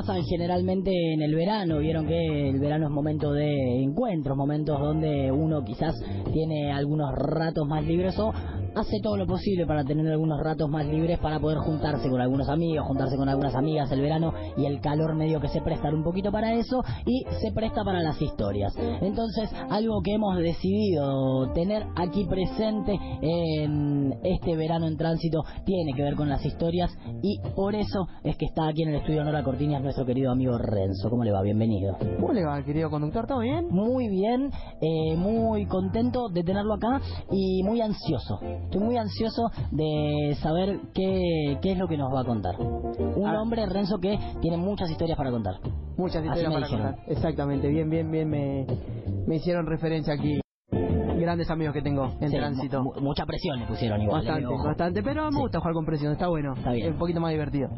Pasan generalmente en el verano, vieron que el verano es momento de encuentros, momentos donde uno quizás tiene algunos ratos más libres o hace todo lo posible para tener algunos ratos más libres para poder juntarse con algunos amigos, juntarse con algunas amigas el verano y el calor medio que se presta un poquito para eso y se presta para las historias. Entonces, algo que hemos decidido tener aquí presente en este verano en tránsito tiene que ver con las historias y por eso es que está aquí en el estudio Nora Cortiñas nuestro querido amigo Renzo. ¿Cómo le va? Bienvenido. ¿Cómo le va, querido conductor? ¿Todo bien? Muy bien, eh, muy contento de tenerlo acá y muy ansioso. Estoy muy ansioso de saber qué, qué es lo que nos va a contar. Un Ah. hombre, Renzo, que tiene muchas historias para contar. Muchas historias para dijeron. contar. Exactamente, bien, bien, bien me, me hicieron referencia aquí. Grandes amigos que tengo en Sí, tránsito. mu- mucha presión le pusieron igual. Bastante, eh, bastante, pero me Sí. gusta jugar con presión, está bueno. Está bien. Es un poquito más divertido.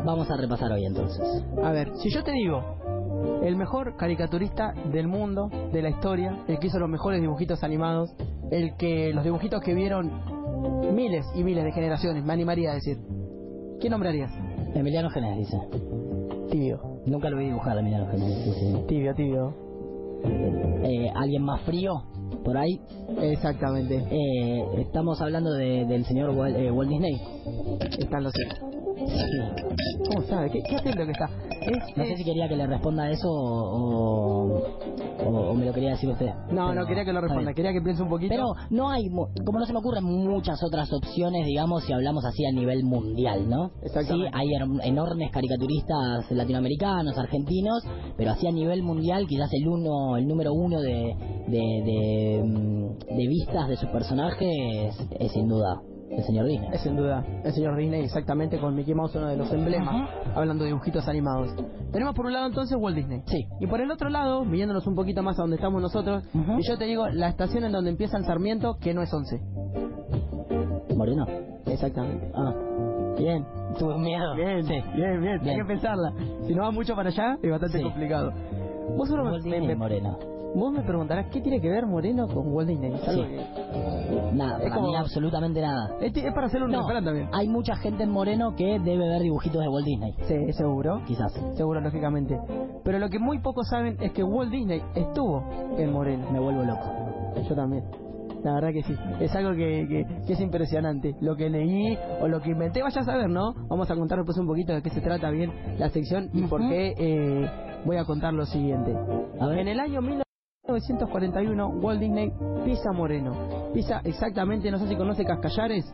¿Qué mm, vamos a repasar hoy entonces? A ver, si yo te digo, el mejor caricaturista del mundo, de la historia, el que hizo los mejores dibujitos animados, el que los dibujitos que vieron miles y miles de generaciones, me animaría a decir. ¿Qué nombrarías? Emiliano Genes dice. Tibio, Nunca lo vi dibujar a Emiliano dice. tibio, tibio. Eh, ¿Alguien más frío? Por ahí. Exactamente. Eh, estamos hablando de- del señor Walt, eh, Walt Disney. Están los ¿Cómo sabe? ¿Qué, qué atento que está? Es- No sé si quería que le responda eso o, o- o me lo quería decir usted. No, Pero no quería que lo responda, quería que piense un poquito. Pero no hay, como no se me ocurren muchas otras opciones, digamos, si hablamos así a nivel mundial, ¿no? Sí, hay enormes caricaturistas latinoamericanos, argentinos, pero así a nivel mundial, quizás el uno, el número uno de, de, de, mm, de vistas de sus personajes es sin duda el señor Disney. Es sin duda el señor Disney, exactamente, con Mickey Mouse, uno de los emblemas, hablando de dibujitos animados. Tenemos por un lado entonces Walt Disney. Sí. Y por el otro lado, viéndonos un poquito más a donde estamos nosotros, y yo te digo, la estación en donde empieza el Sarmiento, que no es 11. Moreno. Exactamente. Ah, Bien. tuve miedo. Bien, Sí. bien, bien, hay Bien. que pensarla. Si no va mucho para allá, es bastante Sí. complicado. Vos, seguro me- Moreno. Vos me preguntarás qué tiene que ver Moreno con Walt Disney. Sí. Nada, Es para como- mí absolutamente nada. es, es para hacer un No, también. hay mucha gente en Moreno que debe ver dibujitos de Walt Disney, Sí, seguro. quizás. Seguro, lógicamente. Pero lo que muy pocos saben es que Walt Disney estuvo en Moreno. Me vuelvo loco. Yo también. La verdad que sí. Es algo que, que, que es impresionante. Lo que leí o lo que inventé, vaya a saber, ¿no? Vamos a contar después un poquito de qué se trata bien la sección y por Ujú. qué eh, voy a contar lo siguiente. A ver. En el año 1941, Walt Disney pisa Moreno. Pisa exactamente, no sé si conoce Cascallares.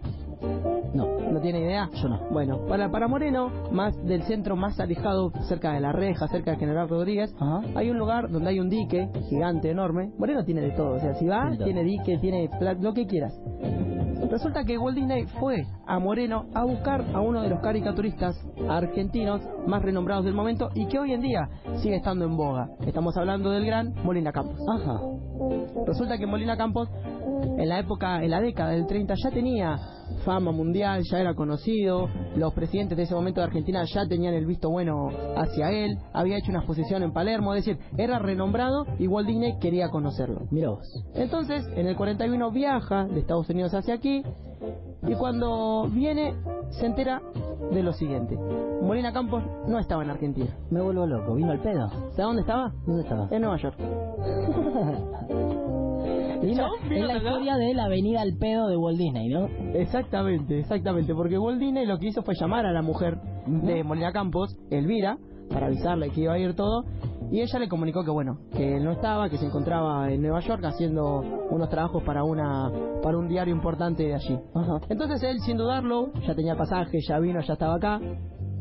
No, ¿No tiene idea? yo no. Bueno, para, para Moreno, más del centro más alejado, cerca de la reja, cerca de General Rodríguez, Ajá. hay un lugar donde hay un dique gigante, enorme. Moreno tiene de todo, o sea, si va, Tiene dique, tiene pla- lo que quieras. Resulta que Walt Disney fue a Moreno a buscar a uno de los caricaturistas argentinos más renombrados del momento y que hoy en día sigue estando en boga. Estamos hablando del gran Molina Campos. Ajá. Resulta que Molina Campos, en la época, en la década del 30, ya tenía fama mundial, ya era conocido, los presidentes de ese momento de Argentina ya tenían el visto bueno hacia él, había hecho una exposición en Palermo, es decir, era renombrado y Walt Disney quería conocerlo. Mira vos. Entonces, en el 41 viaja de Estados Unidos hacia aquí y cuando viene se entera de lo siguiente. Molina Campos no estaba en Argentina. Me vuelvo loco. ¿Vino al pedo? ¿Sabe dónde estaba? ¿Dónde estaba? En Nueva York. Chabón vino es la historia de la avenida al pedo de Walt Disney, ¿no? Exactamente, exactamente, porque Walt Disney lo que hizo fue llamar a la mujer de Molina Campos, Elvira, para avisarle que iba a ir todo, y ella le comunicó que bueno, que él no estaba, que se encontraba en Nueva York haciendo unos trabajos para una para un diario importante de allí. Entonces él, sin dudarlo, ya tenía pasaje, ya vino, ya estaba acá,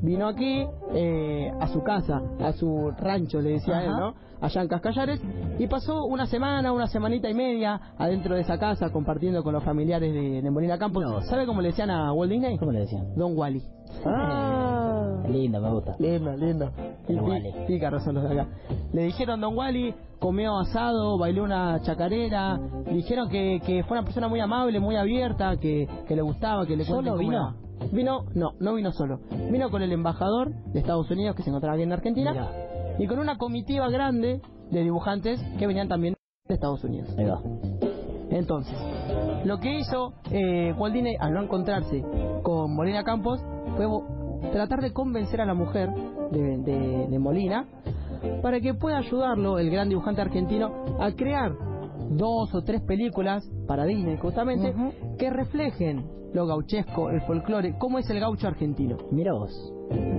vino aquí eh, a su casa, a su rancho, le decía él, Ajá. ¿no? Allá en Cascallares, y pasó una semana, una semanita y media adentro de esa casa compartiendo con los familiares de, de Molina Campos. No. ¿Sabe cómo le decían a Walt Disney? ¿Cómo le decían? Don Wally. Ah. Lindo, me gusta. Lindo, lindo. Don Wally. Pícaros son los de acá. Le dijeron Don Wally, comió asado, bailó una chacarera. Le dijeron que, que fue una persona muy amable, muy abierta, que, que le gustaba, que le ¿Solo vino? Vino, no, no vino solo. Vino con el embajador de Estados Unidos que se encontraba aquí en Argentina Mirá. y con una comitiva grande de dibujantes que venían también de Estados Unidos. Ahí va. Entonces, lo que hizo eh, Walt Disney al no encontrarse con Molina Campos fue tratar de convencer a la mujer de, de- de Molina para que pueda ayudarlo, el gran dibujante argentino, a crear dos o tres películas para Disney justamente que reflejen lo gauchesco, el folclore, cómo es el gaucho argentino. Mira vos.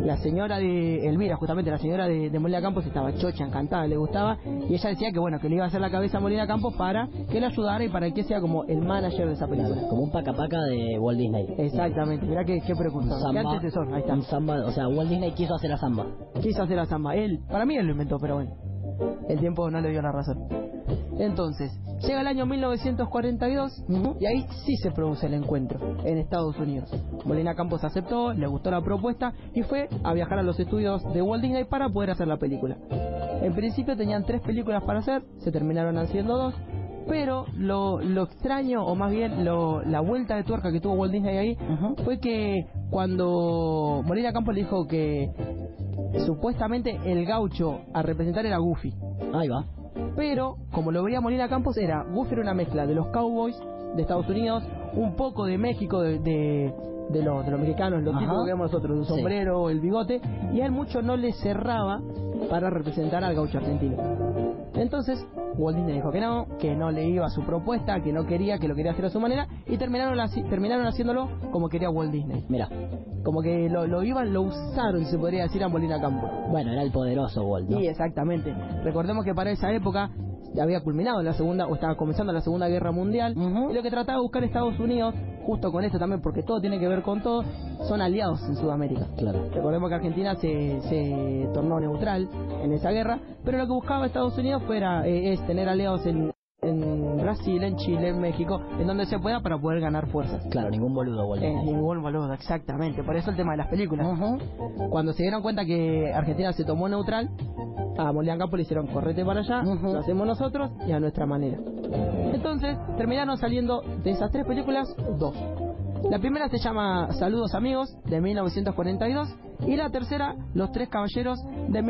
La señora de Elvira, justamente la señora de, de Molina Campos, estaba chocha, encantada, le gustaba, y ella decía que bueno, que le iba a hacer la cabeza a Molina Campos para que le ayudara y para que sea como el manager de esa película. Como un paca paca de Walt Disney. Exactamente, mirá qué, qué precursor, qué samba. antecesor, ahí está. Un samba, o sea, Walt Disney quiso hacer la samba. Quiso hacer la samba, él, para mí él lo inventó, pero bueno, el tiempo no le dio la razón. Entonces, llega el año 1942 y ahí sí se produce el encuentro en Estados Unidos. Molina Campos aceptó, le gustó la propuesta y fue a viajar a los estudios de Walt Disney para poder hacer la película. En principio tenían tres películas para hacer, se terminaron haciendo dos, pero lo, lo extraño, o más bien lo- la vuelta de tuerca que tuvo Walt Disney ahí, fue que cuando Molina Campos le dijo que supuestamente el gaucho a representar era Goofy, Ahí va. pero como lo veía Molina Campos era Goofy era una mezcla de los cowboys de Estados Unidos, un poco de México, de, de, de los, de los mexicanos, los Ajá. tipos que vemos nosotros, el Sí. sombrero, el bigote, y a él mucho no le cerraba para representar al gaucho argentino. Entonces, Walt Disney dijo que no, que no le iba a su propuesta, que no quería, que lo quería hacer a su manera, y terminaron, haci- terminaron haciéndolo como quería Walt Disney. Mira. Como que lo, lo iban, lo usaron, se podría decir, a Molina Campos. Bueno, era el poderoso Walt, ¿no? Sí, exactamente. Recordemos que para esa época ya había culminado la segunda, o estaba comenzando la segunda guerra mundial, Ujú. y lo que trataba de buscar Estados Unidos, justo con esto también, porque todo tiene que ver con todo, son aliados en Sudamérica. Claro. Recordemos que Argentina se, se tornó neutral en esa guerra, pero lo que buscaba Estados Unidos fuera eh, es tener aliados en, en Brasil, en Chile, en México, en donde se pueda para poder ganar fuerzas. Claro, ningún boludo En Disney. ningún boludo, exactamente. Por eso el tema de las películas. Cuando se dieron cuenta que Argentina se tomó neutral, a Molina Campos le hicieron correte para allá, lo hacemos nosotros y a nuestra manera. Entonces, terminaron saliendo de esas tres películas dos. La primera se llama Saludos Amigos, de 1942, y la tercera, Los Tres Caballeros, de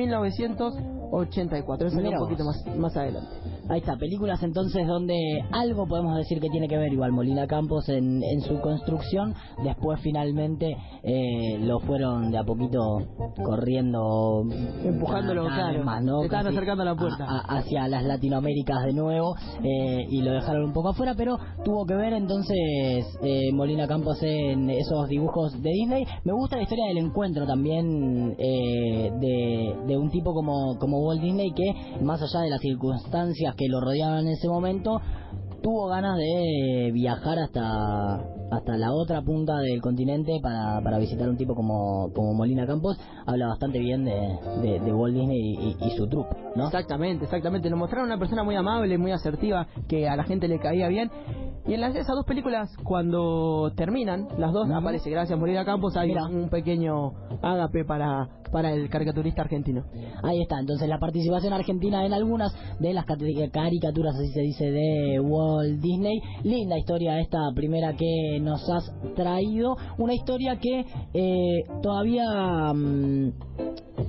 1984. Eso un poquito más, más adelante. Ahí está, películas entonces donde algo podemos decir que tiene que ver igual Molina Campos en, en su construcción, después finalmente eh, lo fueron de a poquito corriendo, Empujándolo, cada vez claro. más, ¿no? Se estaban acercando a la puerta. a- hacia las Latinoaméricas de nuevo eh, y lo dejaron un poco afuera, pero tuvo que ver entonces eh, Molina Campos en esos dibujos de Disney. Me gusta la historia del encuentro también eh, de, de un tipo como, como Walt Disney que más allá de las circunstancias que lo rodeaban en ese momento, tuvo ganas de viajar hasta hasta la otra punta del continente para, para visitar un tipo como, como Molina Campos. Habla bastante bien de, de, de Walt Disney y, y- y su trupe, ¿no? Exactamente, exactamente. Nos mostraron una persona muy amable, muy asertiva, que a la gente le caía bien. Y en las, esas dos películas, cuando terminan, las dos, Ujú. aparece, gracias Molina Campos, hay Mira. un pequeño ágape para, para el caricaturista argentino. Ahí está, entonces la participación argentina en algunas de las caricaturas, así se dice, de Walt Disney. Linda historia esta primera que nos has traído. Una historia que eh, todavía mm,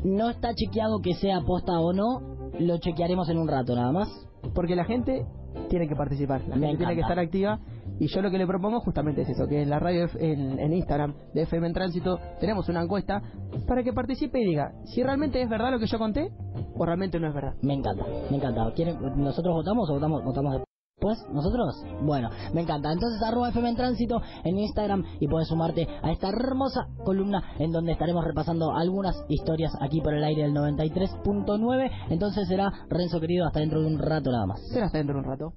no está chequeado que sea posta o no. Lo chequearemos en un rato nada más. Porque la gente tiene que participar, la Me gente tiene que estar activa. Y yo lo que le propongo justamente es eso, que en la radio, en, en Instagram de FM en Tránsito, tenemos una encuesta para que participe y diga si realmente es verdad lo que yo conté o realmente no es verdad. Me encanta, me encanta. ¿Quieren- ¿Nosotros votamos o votamos, votamos después? ¿Nosotros? Bueno, me encanta. Entonces, arroba FM en Tránsito en Instagram y puedes sumarte a esta hermosa columna en donde estaremos repasando algunas historias aquí por el aire del 93.9. Entonces será, Renzo querido, hasta dentro de un rato nada más. Será hasta dentro de un rato.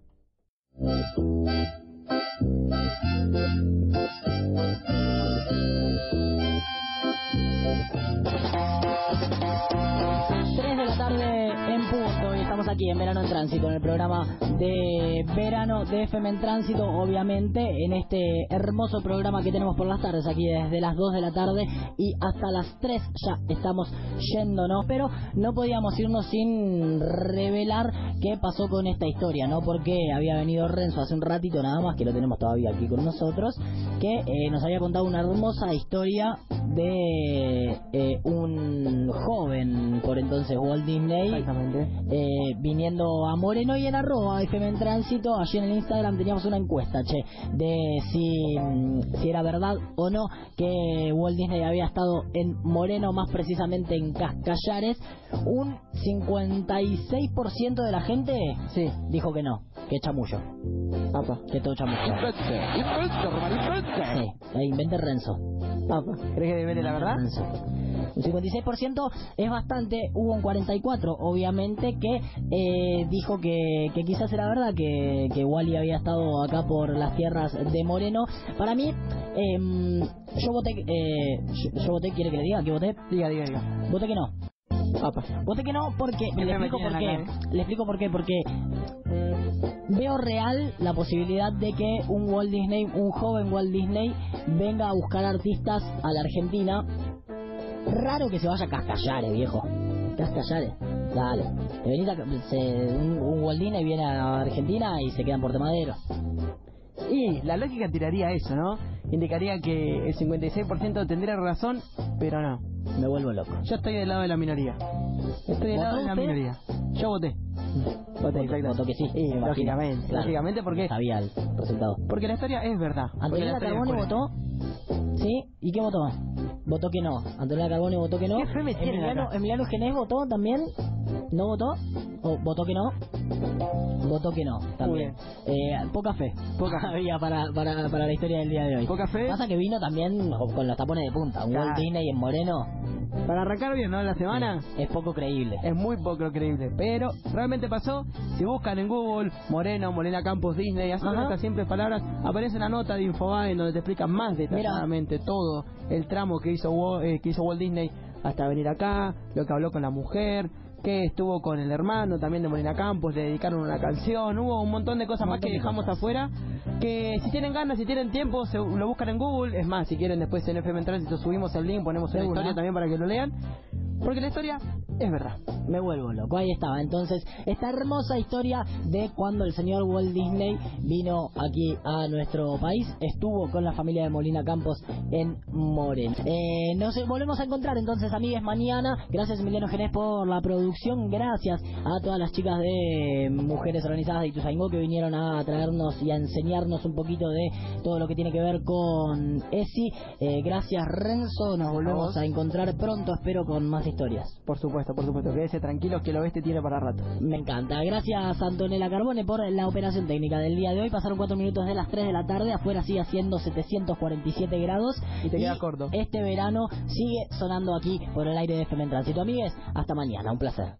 Aquí en Verano en Tránsito, en el programa de verano de FM en Tránsito, obviamente, en este hermoso programa que tenemos por las tardes, aquí desde las 2 de la tarde y hasta las 3 ya estamos yéndonos, pero no podíamos irnos sin revelar qué pasó con esta historia, ¿no? Porque había venido Renzo hace un ratito nada más, que lo tenemos todavía aquí con nosotros, que eh, nos había contado una hermosa historia de eh, un joven, por entonces Walt Disney, eh, viniendo a Moreno y en arroba FM en Tránsito, allí en el Instagram teníamos una encuesta, che, de si, si era verdad o no que Walt Disney había estado en Moreno, más precisamente en Cascallares. Un 56% de la gente sí. dijo que no, que chamullo. Apa. Que todo chamullo. Sí, e invente Renzo. Apa. ¿Crees que debe la verdad? Renzo. Un 56% es bastante, hubo un 44% obviamente que eh, dijo que, que, quizás era verdad que, que Wally había estado acá por las tierras de Moreno. Para mí, eh, yo voté, eh, yo, yo, voté, ¿quiere que le diga que voté? Diga, diga, diga. Voté que no. Apa. Voté que no porque, le explico por qué, le explico por qué, porque veo real la posibilidad de que un Walt Disney, un joven Walt Disney, venga a buscar artistas a la Argentina raro que se vaya a Cascallares, viejo. Cascallares, dale. Te venís a, se, un, un Walt Disney viene a Argentina y se quedan por Madero. Y la lógica tiraría eso, ¿no? Indicaría que el 56% tendría razón, pero no. Me vuelvo loco. Yo estoy del lado de la minoría. Estoy del lado de la minoría. Yo voté. Votó que sí. Lógicamente. Claro. Lógicamente porque, Sabía el resultado. porque la historia es verdad. Antonella Carbone votó. ¿Sí? ¿Y qué votó? Votó que no. Antonella Carbone votó que no. ¿Qué fe me tienen Emiliano? Emiliano Genés votó también. ¿No votó? ¿O votó que no? Votó que no, también. Eh, poca fe. Poca. Había para, para, para la historia del día de hoy. Poca fe. Pasa que vino también con los tapones de punta. Un Claro. Walt Disney en Moreno Para arrancar bien, ¿no? La semana. es poco creíble. Es muy poco creíble, pero realmente pasó. Si buscan en Google Moreno, Morena Campos, Disney, así estas simples palabras, aparece una nota de Infobae en donde te explica más detalladamente todo el tramo que hizo, eh, que hizo Walt Disney hasta venir acá, lo que habló con la mujer, que estuvo con el hermano también de Morena Campos, le dedicaron una canción, hubo un montón de cosas más que de dejamos cosas. afuera, que si tienen ganas, si tienen tiempo, se, lo buscan en Google, es más, si quieren después en FM en Tránsito subimos el link, ponemos una. historia también para que lo lean, porque la historia es verdad. Me vuelvo loco. Ahí estaba. Entonces, esta hermosa historia de cuando el señor Walt Disney vino aquí a nuestro país, estuvo con la familia de Molina Campos en Moreno. Eh, nos volvemos a encontrar entonces, amigues, mañana. Gracias, Emiliano Genés, por la producción. Gracias a todas las chicas de Mujeres Organizadas de Ituzaingó que vinieron a traernos y a enseñarnos un poquito de todo lo que tiene que ver con ESI. Eh, gracias, Renzo. Nos volvemos a encontrar pronto, espero, con más historias. Por supuesto, por supuesto. Quédese tranquilos que el oeste tiene para rato. Me encanta. Gracias Antonella Carbone por la operación técnica del día de hoy. Pasaron cuatro minutos de las 3 de la tarde. Afuera sigue haciendo 747 grados. Y te queda corto. Este verano sigue sonando aquí por el aire de FM en Tránsito. Amigues, hasta mañana. Un placer.